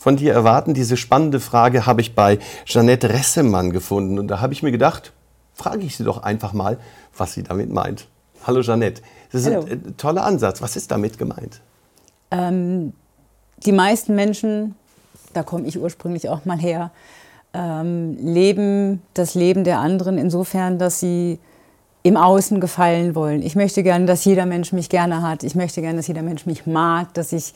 von dir erwarten? Diese spannende Frage habe ich bei Jeanette Ressemann gefunden. Und da habe ich mir gedacht, frage ich sie doch einfach mal, was sie damit meint. Hallo Jeanette. Das ist Hallo. ein toller Ansatz. Was ist damit gemeint? Ähm, die meisten Menschen, da komme ich ursprünglich auch mal her, ähm, leben das Leben der anderen insofern, dass sie im Außen gefallen wollen. Ich möchte gerne, dass jeder Mensch mich gerne hat. Ich möchte gerne, dass jeder Mensch mich mag, dass ich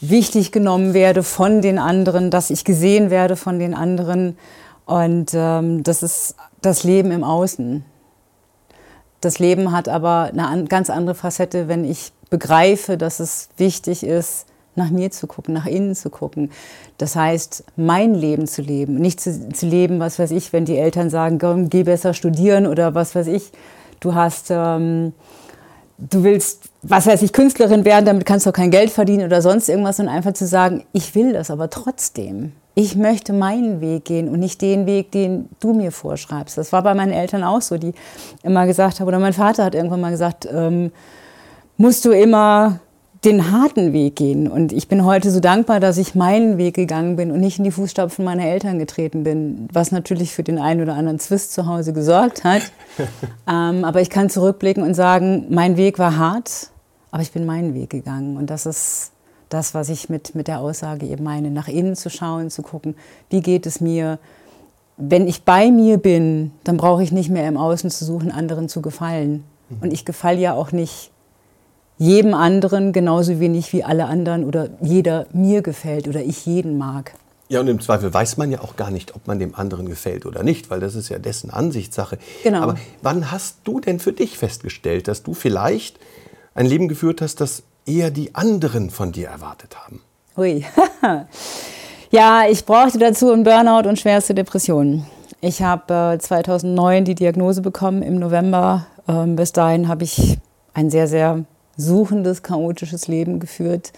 wichtig genommen werde von den anderen, dass ich gesehen werde von den anderen. Und ähm, das ist das Leben im Außen. Das Leben hat aber eine an, ganz andere Facette, wenn ich begreife, dass es wichtig ist, nach mir zu gucken, nach innen zu gucken. Das heißt, mein Leben zu leben, nicht zu, zu leben, was weiß ich, wenn die Eltern sagen, geh besser studieren oder was weiß ich. Du hast, ähm, du willst, was weiß ich, Künstlerin werden, damit kannst du auch kein Geld verdienen oder sonst irgendwas und einfach zu sagen, ich will das aber trotzdem. Ich möchte meinen Weg gehen und nicht den Weg, den du mir vorschreibst. Das war bei meinen Eltern auch so, die immer gesagt haben, oder mein Vater hat irgendwann mal gesagt, ähm, musst du immer den harten Weg gehen. Und ich bin heute so dankbar, dass ich meinen Weg gegangen bin und nicht in die Fußstapfen meiner Eltern getreten bin, was natürlich für den einen oder anderen Zwist zu Hause gesorgt hat. ähm, aber ich kann zurückblicken und sagen, mein Weg war hart, aber ich bin meinen Weg gegangen. Und das ist das, was ich mit, mit der Aussage eben meine, nach innen zu schauen, zu gucken, wie geht es mir. Wenn ich bei mir bin, dann brauche ich nicht mehr im Außen zu suchen, anderen zu gefallen. Und ich gefalle ja auch nicht jedem anderen genauso wenig wie alle anderen oder jeder mir gefällt oder ich jeden mag. Ja, und im Zweifel weiß man ja auch gar nicht, ob man dem anderen gefällt oder nicht, weil das ist ja dessen Ansichtssache. Genau. Aber wann hast du denn für dich festgestellt, dass du vielleicht ein Leben geführt hast, das eher die anderen von dir erwartet haben? Hui. ja, ich brauchte dazu einen Burnout und schwerste Depressionen. Ich habe äh, 2009 die Diagnose bekommen im November. Ähm, bis dahin habe ich ein sehr, sehr suchendes, chaotisches Leben geführt.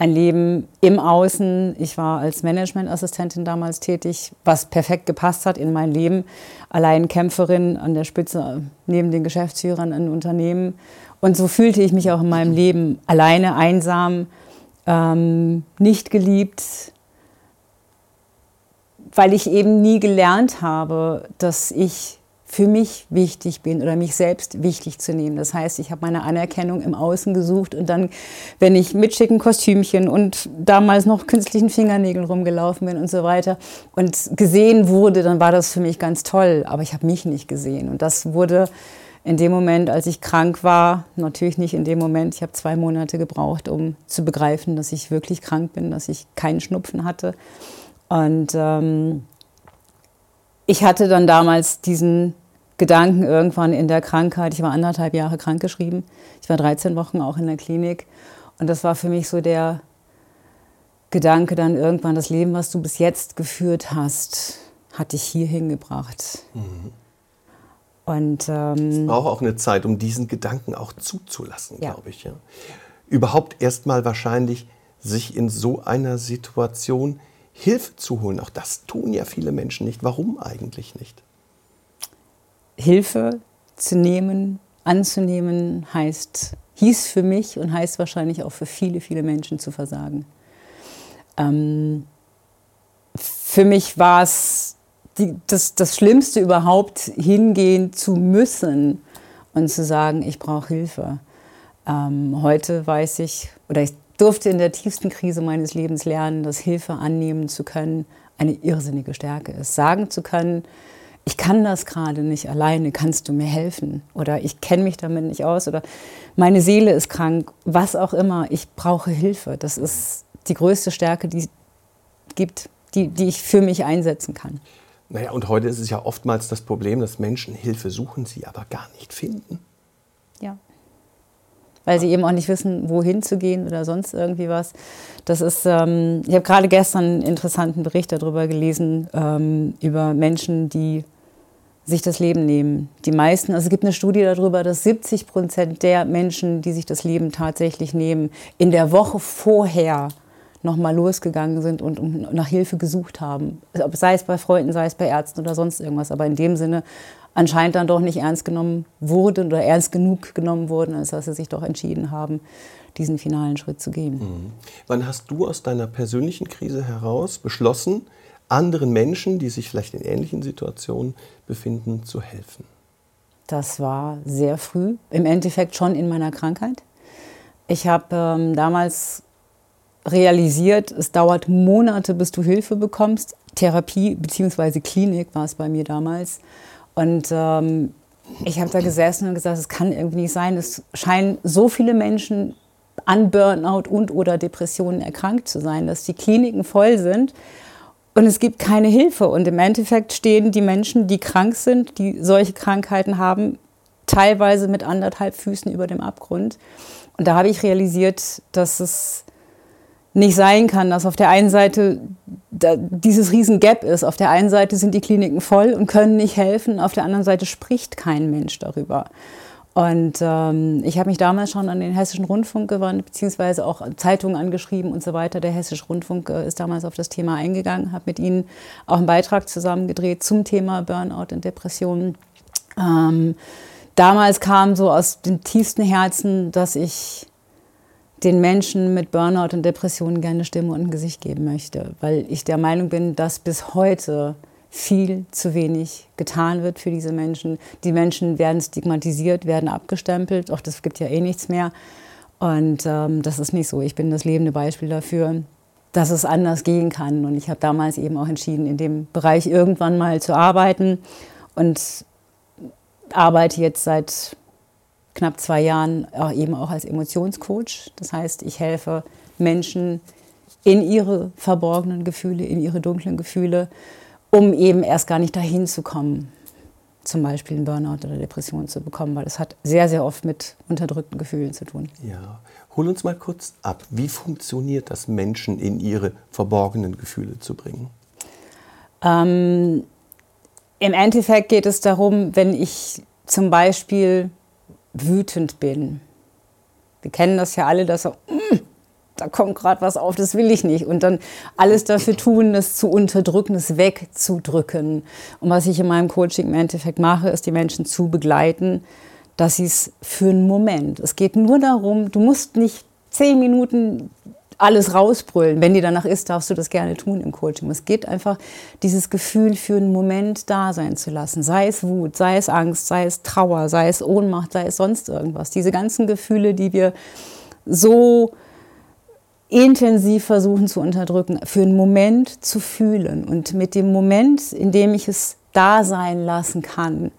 Ein Leben im Außen. Ich war als Managementassistentin damals tätig, was perfekt gepasst hat in mein Leben. Allein Kämpferin an der Spitze neben den Geschäftsführern in Unternehmen. Und so fühlte ich mich auch in meinem Leben alleine, einsam, ähm, nicht geliebt, weil ich eben nie gelernt habe, dass ich für mich wichtig bin oder mich selbst wichtig zu nehmen. Das heißt, ich habe meine Anerkennung im Außen gesucht und dann, wenn ich mit schicken Kostümchen und damals noch künstlichen Fingernägeln rumgelaufen bin und so weiter und gesehen wurde, dann war das für mich ganz toll. Aber ich habe mich nicht gesehen. Und das wurde in dem Moment, als ich krank war, natürlich nicht in dem Moment, ich habe zwei Monate gebraucht, um zu begreifen, dass ich wirklich krank bin, dass ich keinen Schnupfen hatte. Und ähm, ich hatte dann damals diesen Gedanken irgendwann in der Krankheit. Ich war anderthalb Jahre krankgeschrieben. Ich war 13 Wochen auch in der Klinik. Und das war für mich so der Gedanke dann irgendwann, das Leben, was du bis jetzt geführt hast, hat dich hier hingebracht. Mhm. Und ähm, Es braucht auch eine Zeit, um diesen Gedanken auch zuzulassen, Ja. glaube ich. Ja. Überhaupt erstmal wahrscheinlich sich in so einer Situation Hilfe zu holen. Auch das tun ja viele Menschen nicht. Warum eigentlich nicht? Hilfe zu nehmen, anzunehmen, heißt, hieß für mich und heißt wahrscheinlich auch für viele, viele Menschen zu versagen. Ähm, für mich war es das, das Schlimmste überhaupt, hingehen zu müssen und zu sagen, ich brauche Hilfe. Ähm, heute weiß ich, oder ich durfte in der tiefsten Krise meines Lebens lernen, dass Hilfe annehmen zu können eine irrsinnige Stärke ist. Sagen zu können, ich kann das gerade nicht alleine, kannst du mir helfen? Oder ich kenne mich damit nicht aus oder meine Seele ist krank, was auch immer, ich brauche Hilfe. Das ist die größte Stärke, die es gibt, die, die ich für mich einsetzen kann. Naja, und heute ist es ja oftmals das Problem, dass Menschen Hilfe suchen, sie aber gar nicht finden. Weil sie eben auch nicht wissen, wohin zu gehen oder sonst irgendwie was. Das ist, ähm, ich habe gerade gestern einen interessanten Bericht darüber gelesen, ähm, über Menschen, die sich das Leben nehmen. Die meisten, also es gibt eine Studie darüber, dass 70 Prozent der Menschen, die sich das Leben tatsächlich nehmen, in der Woche vorher nochmal losgegangen sind und nach Hilfe gesucht haben. Sei es bei Freunden, sei es bei Ärzten oder sonst irgendwas. Aber in dem Sinne anscheinend dann doch nicht ernst genommen wurden oder ernst genug genommen wurden, als dass sie sich doch entschieden haben, diesen finalen Schritt zu gehen. Mhm. Wann hast du aus deiner persönlichen Krise heraus beschlossen, anderen Menschen, die sich vielleicht in ähnlichen Situationen befinden, zu helfen? Das war sehr früh, im Endeffekt schon in meiner Krankheit. Ich habe ähm, damals realisiert, es dauert Monate, bis du Hilfe bekommst. Therapie bzw. Klinik war es bei mir damals. Und ähm, ich habe da gesessen und gesagt, es kann irgendwie nicht sein. Es scheinen so viele Menschen an Burnout und oder Depressionen erkrankt zu sein, dass die Kliniken voll sind und es gibt keine Hilfe. Und im Endeffekt stehen die Menschen, die krank sind, die solche Krankheiten haben, teilweise mit anderthalb Füßen über dem Abgrund. Und da habe ich realisiert, dass es nicht sein kann, dass auf der einen Seite dieses riesen Gap ist. Auf der einen Seite sind die Kliniken voll und können nicht helfen, auf der anderen Seite spricht kein Mensch darüber. Und ähm, ich habe mich damals schon an den Hessischen Rundfunk gewandt, beziehungsweise auch Zeitungen angeschrieben und so weiter. Der Hessische Rundfunk äh, ist damals auf das Thema eingegangen, habe mit ihnen auch einen Beitrag zusammengedreht zum Thema Burnout und Depressionen. Ähm, damals kam so aus dem tiefsten Herzen, dass ich den Menschen mit Burnout und Depressionen gerne Stimme und ein Gesicht geben möchte, weil ich der Meinung bin, dass bis heute viel zu wenig getan wird für diese Menschen. Die Menschen werden stigmatisiert, werden abgestempelt, auch das gibt ja eh nichts mehr. Und ähm, das ist nicht so. Ich bin das lebende Beispiel dafür, dass es anders gehen kann. Und ich habe damals eben auch entschieden, in dem Bereich irgendwann mal zu arbeiten und arbeite jetzt seit knapp zwei Jahren auch eben auch als Emotionscoach. Das heißt, ich helfe Menschen in ihre verborgenen Gefühle, in ihre dunklen Gefühle, um eben erst gar nicht dahin zu kommen, zum Beispiel einen Burnout oder Depression zu bekommen, weil das hat sehr, sehr oft mit unterdrückten Gefühlen zu tun. Ja, hol uns mal kurz ab. Wie funktioniert das, Menschen in ihre verborgenen Gefühle zu bringen? Ähm, Im Endeffekt geht es darum, wenn ich zum Beispiel wütend bin. Wir kennen das ja alle, dass so, mm, da kommt gerade was auf, das will ich nicht. Und dann alles dafür tun, das zu unterdrücken, es wegzudrücken. Und was ich in meinem Coaching im Endeffekt mache, ist die Menschen zu begleiten, dass sie es für einen Moment. Es geht nur darum, du musst nicht zehn Minuten alles rausbrüllen. Wenn dir danach ist, darfst du das gerne tun im Coaching. Es geht einfach, dieses Gefühl für einen Moment da sein zu lassen. Sei es Wut, sei es Angst, sei es Trauer, sei es Ohnmacht, sei es sonst irgendwas. Diese ganzen Gefühle, die wir so intensiv versuchen zu unterdrücken, für einen Moment zu fühlen. Und mit dem Moment, in dem ich es da sein lassen kann,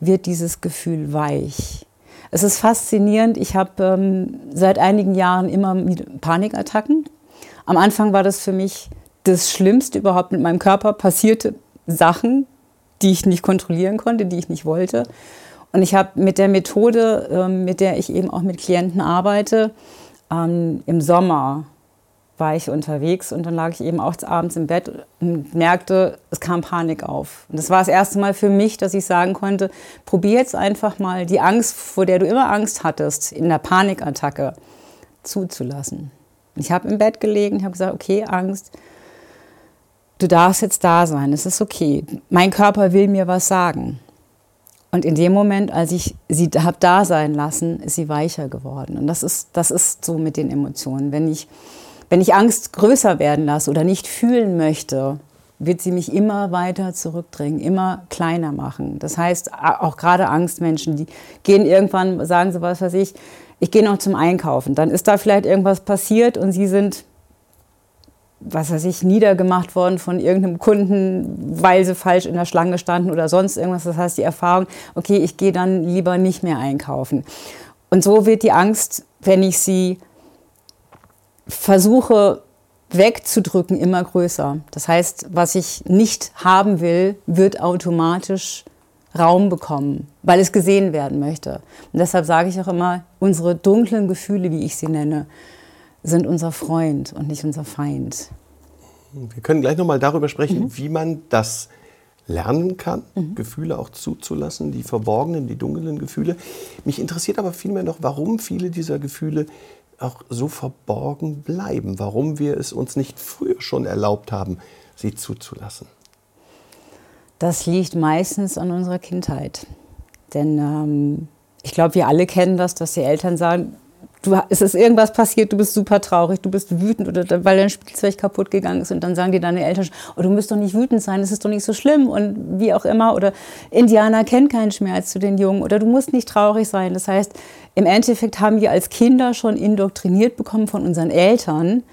wird dieses Gefühl weich. Es ist faszinierend. Ich habe ähm, seit einigen Jahren immer Panikattacken. Am Anfang war das für mich das Schlimmste überhaupt mit meinem Körper passierte Sachen, die ich nicht kontrollieren konnte, die ich nicht wollte. Und ich habe mit der Methode, ähm, mit der ich eben auch mit Klienten arbeite, ähm, im Sommer war ich unterwegs und dann lag ich eben auch abends im Bett und merkte, es kam Panik auf. Und das war das erste Mal für mich, dass ich sagen konnte, probier jetzt einfach mal die Angst, vor der du immer Angst hattest, in der Panikattacke zuzulassen. Ich habe im Bett gelegen, habe gesagt, okay, Angst, du darfst jetzt da sein, es ist okay. Mein Körper will mir was sagen. Und in dem Moment, als ich sie habe da sein lassen, ist sie weicher geworden. Und das ist, das ist so mit den Emotionen. Wenn ich wenn ich Angst größer werden lasse oder nicht fühlen möchte, wird sie mich immer weiter zurückdrängen, immer kleiner machen. Das heißt, auch gerade Angstmenschen, die gehen irgendwann, sagen sie, was weiß ich, ich gehe noch zum Einkaufen. Dann ist da vielleicht irgendwas passiert und sie sind, was weiß ich, niedergemacht worden von irgendeinem Kunden, weil sie falsch in der Schlange standen oder sonst irgendwas. Das heißt, die Erfahrung, okay, ich gehe dann lieber nicht mehr einkaufen. Und so wird die Angst, wenn ich sie versuche wegzudrücken, immer größer. Das heißt, was ich nicht haben will, wird automatisch Raum bekommen, weil es gesehen werden möchte. Und deshalb sage ich auch immer, unsere dunklen Gefühle, wie ich sie nenne, sind unser Freund und nicht unser Feind. Wir können gleich noch mal darüber sprechen, mhm. wie man das lernen kann, mhm. Gefühle auch zuzulassen, die verborgenen, die dunklen Gefühle. Mich interessiert aber vielmehr noch, warum viele dieser Gefühle auch so verborgen bleiben, warum wir es uns nicht früher schon erlaubt haben, sie zuzulassen. Das liegt meistens an unserer Kindheit. Denn ähm, ich glaube, wir alle kennen das, dass die Eltern sagen, du, es ist irgendwas passiert, du bist super traurig, du bist wütend oder weil dein Spielzeug kaputt gegangen ist und dann sagen dir deine Eltern, oh, du musst doch nicht wütend sein, es ist doch nicht so schlimm und wie auch immer oder Indianer kennen keinen Schmerz zu den Jungen oder du musst nicht traurig sein. Das heißt, im Endeffekt haben wir als Kinder schon indoktriniert bekommen von unseren Eltern,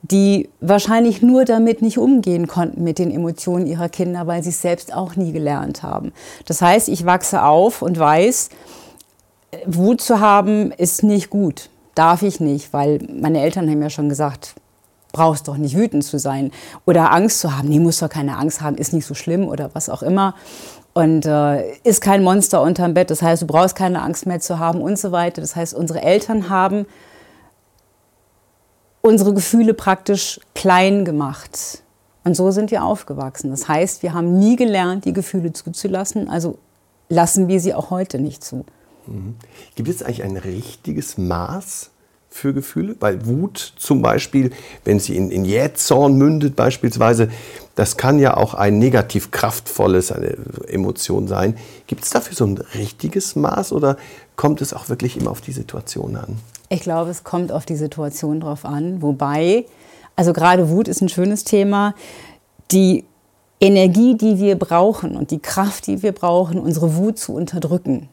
die wahrscheinlich nur damit nicht umgehen konnten mit den Emotionen ihrer Kinder, weil sie es selbst auch nie gelernt haben. Das heißt, ich wachse auf und weiß, Wut zu haben ist nicht gut darf ich nicht, weil meine Eltern haben ja schon gesagt, brauchst doch nicht wütend zu sein oder Angst zu haben. Nee, muss doch keine Angst haben, ist nicht so schlimm oder was auch immer. Und äh, ist kein Monster unterm Bett, das heißt, du brauchst keine Angst mehr zu haben und so weiter. Das heißt, unsere Eltern haben unsere Gefühle praktisch klein gemacht. Und so sind wir aufgewachsen. Das heißt, wir haben nie gelernt, die Gefühle zuzulassen, also lassen wir sie auch heute nicht zu. Mhm. Gibt es eigentlich ein richtiges Maß für Gefühle? Weil Wut zum Beispiel, wenn sie in, in Jähzorn mündet beispielsweise, das kann ja auch ein negativ kraftvolles eine Emotion sein. Gibt es dafür so ein richtiges Maß oder kommt es auch wirklich immer auf die Situation an? Ich glaube, es kommt auf die Situation drauf an. Wobei, also gerade Wut ist ein schönes Thema. Die Energie, die wir brauchen und die Kraft, die wir brauchen, unsere Wut zu unterdrücken,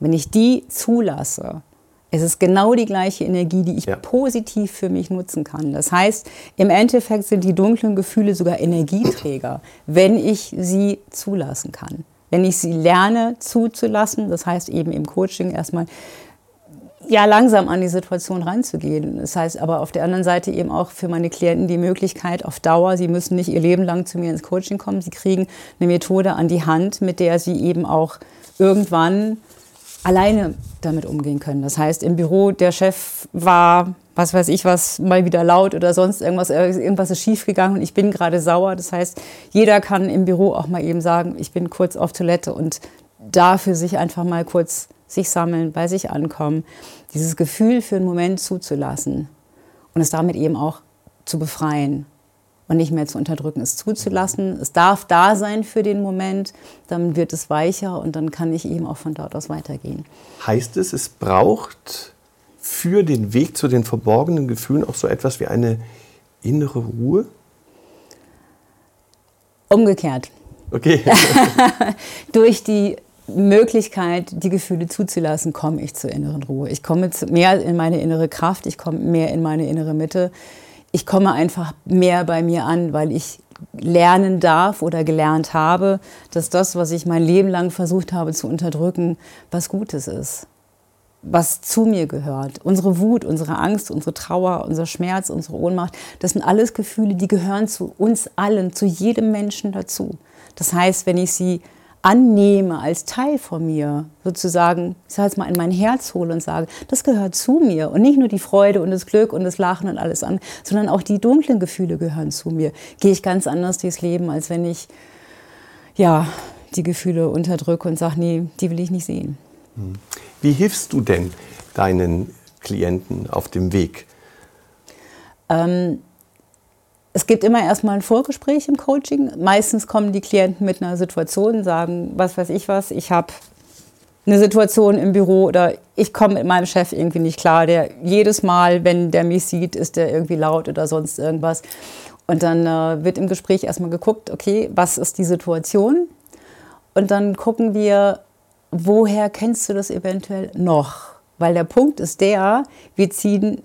wenn ich die zulasse, es ist genau die gleiche Energie, die ich ja. positiv für mich nutzen kann. Das heißt, im Endeffekt sind die dunklen Gefühle sogar Energieträger, wenn ich sie zulassen kann. Wenn ich sie lerne zuzulassen, das heißt eben im Coaching erstmal ja langsam an die Situation ranzugehen. Das heißt aber auf der anderen Seite eben auch für meine Klienten die Möglichkeit auf Dauer, sie müssen nicht ihr Leben lang zu mir ins Coaching kommen, sie kriegen eine Methode an die Hand, mit der sie eben auch irgendwann alleine damit umgehen können. Das heißt, im Büro, der Chef war, was weiß ich was, mal wieder laut oder sonst irgendwas, irgendwas ist schiefgegangen und ich bin gerade sauer. Das heißt, jeder kann im Büro auch mal eben sagen, ich bin kurz auf Toilette und dafür sich einfach mal kurz sich sammeln, bei sich ankommen, dieses Gefühl für einen Moment zuzulassen und es damit eben auch zu befreien und nicht mehr zu unterdrücken, es zuzulassen. Es darf da sein für den Moment, dann wird es weicher und dann kann ich eben auch von dort aus weitergehen. Heißt es, es braucht für den Weg zu den verborgenen Gefühlen auch so etwas wie eine innere Ruhe? Umgekehrt. Okay. Durch die Möglichkeit, die Gefühle zuzulassen, komme ich zur inneren Ruhe. Ich komme mehr in meine innere Kraft, ich komme mehr in meine innere Mitte ich komme einfach mehr bei mir an, weil ich lernen darf oder gelernt habe, dass das, was ich mein Leben lang versucht habe zu unterdrücken, was Gutes ist, was zu mir gehört. Unsere Wut, unsere Angst, unsere Trauer, unser Schmerz, unsere Ohnmacht, das sind alles Gefühle, die gehören zu uns allen, zu jedem Menschen dazu. Das heißt, wenn ich sie annehme als Teil von mir, sozusagen, ich sage jetzt mal, in mein Herz hole und sage, das gehört zu mir und nicht nur die Freude und das Glück und das Lachen und alles an, sondern auch die dunklen Gefühle gehören zu mir, gehe ich ganz anders durchs Leben, als wenn ich ja, die Gefühle unterdrücke und sage, nee, die will ich nicht sehen. Hm. Wie hilfst du denn deinen Klienten auf dem Weg? Ähm, es gibt immer erstmal ein Vorgespräch im Coaching. Meistens kommen die Klienten mit einer Situation, sagen, was weiß ich was, ich habe eine Situation im Büro oder ich komme mit meinem Chef irgendwie nicht klar. Der jedes Mal, wenn der mich sieht, ist der irgendwie laut oder sonst irgendwas. Und dann äh, wird im Gespräch erstmal geguckt, okay, was ist die Situation? Und dann gucken wir, woher kennst du das eventuell noch? Weil der Punkt ist der, wir ziehen,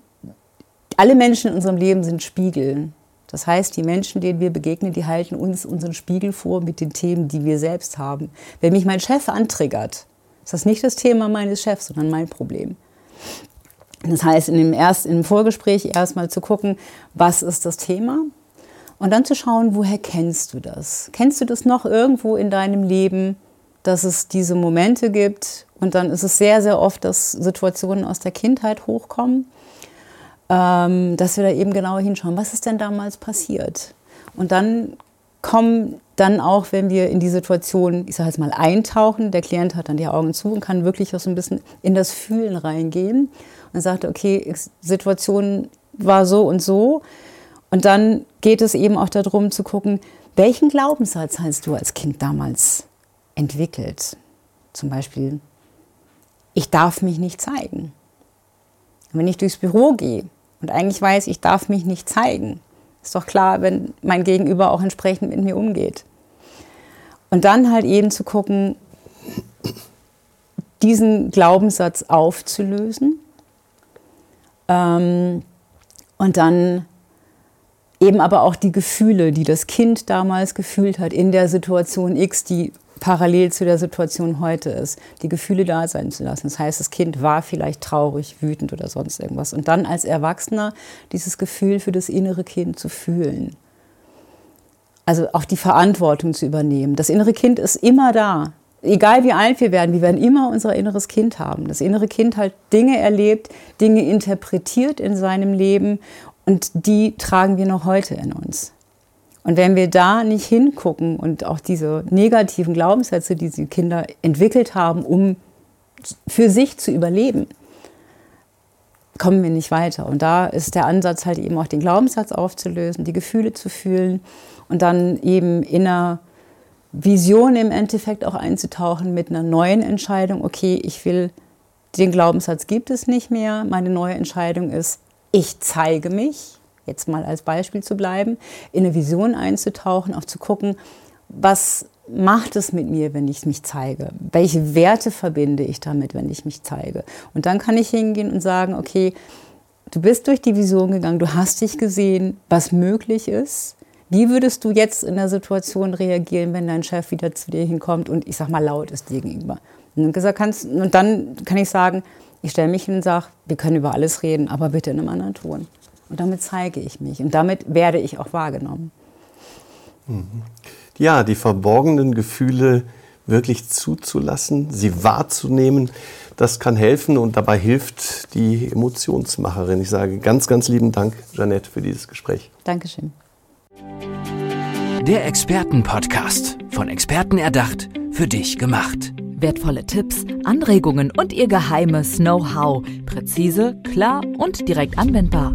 alle Menschen in unserem Leben sind Spiegel. Das heißt, die Menschen, denen wir begegnen, die halten uns unseren Spiegel vor mit den Themen, die wir selbst haben. Wenn mich mein Chef antriggert, ist das nicht das Thema meines Chefs, sondern mein Problem. Das heißt, in dem, erst, im Vorgespräch erstmal zu gucken, was ist das Thema? Und dann zu schauen, woher kennst du das? Kennst du das noch irgendwo in deinem Leben, dass es diese Momente gibt und dann ist es sehr, sehr oft, dass Situationen aus der Kindheit hochkommen, ähm, dass wir da eben genauer hinschauen, was ist denn damals passiert? Und dann kommen dann auch, wenn wir in die Situation, ich sage jetzt mal, eintauchen, der Klient hat dann die Augen zu und kann wirklich auch so ein bisschen in das Fühlen reingehen und sagt, okay, Situation war so und so. Und dann geht es eben auch darum zu gucken, welchen Glaubenssatz hast du als Kind damals entwickelt? Zum Beispiel, ich darf mich nicht zeigen. wenn ich durchs Büro gehe und eigentlich weiß, ich darf mich nicht zeigen, ist doch klar, wenn mein Gegenüber auch entsprechend mit mir umgeht. Und dann halt eben zu gucken, diesen Glaubenssatz aufzulösen ähm, und dann eben aber auch die Gefühle, die das Kind damals gefühlt hat in der Situation X, die parallel zu der Situation heute ist, die Gefühle da sein zu lassen. Das heißt, das Kind war vielleicht traurig, wütend oder sonst irgendwas. Und dann als Erwachsener dieses Gefühl für das innere Kind zu fühlen. Also auch die Verantwortung zu übernehmen. Das innere Kind ist immer da. Egal wie alt wir werden, wir werden immer unser inneres Kind haben. Das innere Kind hat Dinge erlebt, Dinge interpretiert in seinem Leben und die tragen wir noch heute in uns. Und wenn wir da nicht hingucken und auch diese negativen Glaubenssätze, die die Kinder entwickelt haben, um für sich zu überleben, kommen wir nicht weiter. Und da ist der Ansatz halt eben auch den Glaubenssatz aufzulösen, die Gefühle zu fühlen und dann eben in einer Vision im Endeffekt auch einzutauchen mit einer neuen Entscheidung. Okay, ich will, den Glaubenssatz gibt es nicht mehr. Meine neue Entscheidung ist, ich zeige mich jetzt mal als Beispiel zu bleiben, in eine Vision einzutauchen, auch zu gucken, was macht es mit mir, wenn ich mich zeige? Welche Werte verbinde ich damit, wenn ich mich zeige? Und dann kann ich hingehen und sagen, okay, du bist durch die Vision gegangen, du hast dich gesehen, was möglich ist. Wie würdest du jetzt in der Situation reagieren, wenn dein Chef wieder zu dir hinkommt und ich sag mal laut ist dir gegenüber? Und dann kann ich sagen, ich stelle mich hin und sage, wir können über alles reden, aber bitte in einem anderen Ton. Und damit zeige ich mich und damit werde ich auch wahrgenommen. Ja, die verborgenen Gefühle wirklich zuzulassen, sie wahrzunehmen, das kann helfen und dabei hilft die Emotionsmacherin. Ich sage ganz, ganz lieben Dank, Jeanette, für dieses Gespräch. Dankeschön. Der Expertenpodcast, von Experten erdacht, für dich gemacht. Wertvolle Tipps, Anregungen und ihr geheimes Know-how. Präzise, klar und direkt anwendbar.